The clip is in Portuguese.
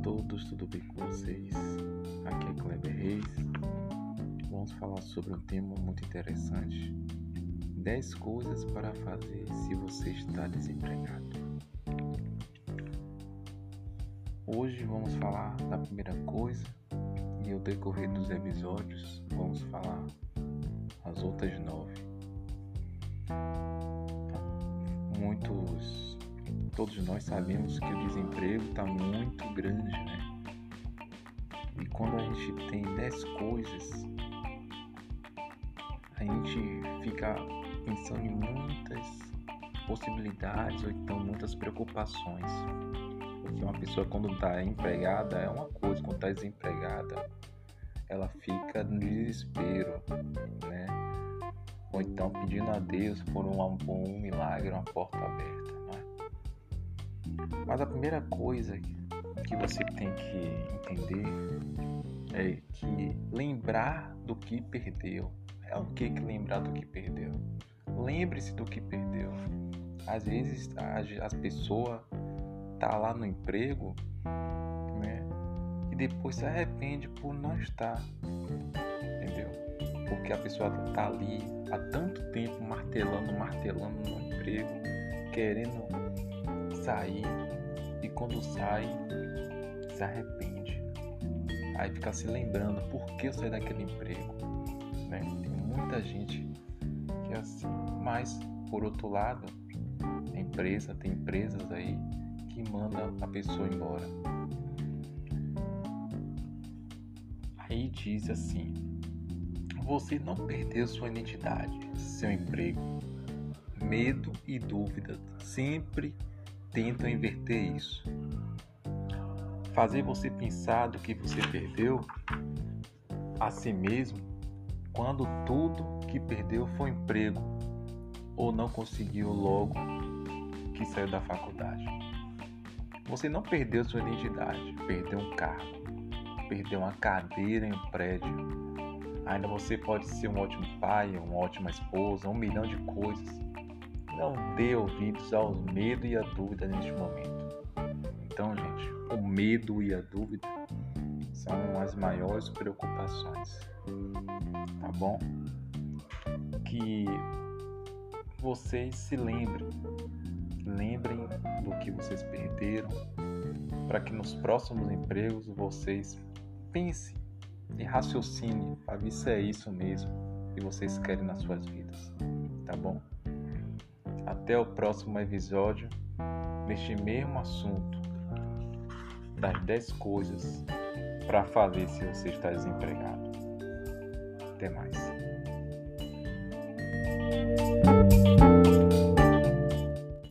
todos, tudo bem com vocês? Aqui é Kleber Reis. Vamos falar sobre um tema muito interessante: 10 coisas para fazer se você está desempregado. Hoje vamos falar da primeira coisa e ao decorrer dos episódios vamos falar as outras nove. Muitos todos nós sabemos que o desemprego está muito grande, né? E quando a gente tem dez coisas a gente fica pensando em muitas possibilidades ou então muitas preocupações. Porque uma pessoa quando está empregada é uma coisa, quando está desempregada ela fica no desespero, né? Ou então pedindo a Deus por um, um milagre, uma porta aberta? Mas a primeira coisa que você tem que entender é que lembrar do que perdeu é o que, que lembrar do que perdeu. Lembre-se do que perdeu. Às vezes a, as pessoas tá lá no emprego, né? E depois se arrepende por não estar, entendeu? Porque a pessoa tá ali há tanto tempo martelando, martelando no emprego, querendo sair e quando sai se arrepende. Aí fica se lembrando por que eu saí daquele emprego, né? muita gente que é assim. Mas, por outro lado, a empresa, tem empresas aí que mandam a pessoa embora. Aí diz assim: você não perdeu sua identidade, seu emprego. Medo e dúvida sempre tentam inverter isso. Fazer você pensar do que você perdeu a si mesmo quando tudo que perdeu foi emprego ou não conseguiu logo que saiu da faculdade. Você não perdeu sua identidade, perdeu um cargo, perdeu uma cadeira em um prédio. Ainda você pode ser um ótimo pai, uma ótima esposa, um milhão de coisas. Não dê ouvidos ao medo e à dúvida neste momento. Então, gente, o medo e a dúvida são as maiores preocupações tá bom? Que vocês se lembrem, lembrem do que vocês perderam, para que nos próximos empregos vocês pensem e raciocinem para ver se é isso mesmo que vocês querem nas suas vidas, tá bom? Até o próximo episódio neste mesmo assunto das 10 coisas para fazer se você está desempregado. Até mais.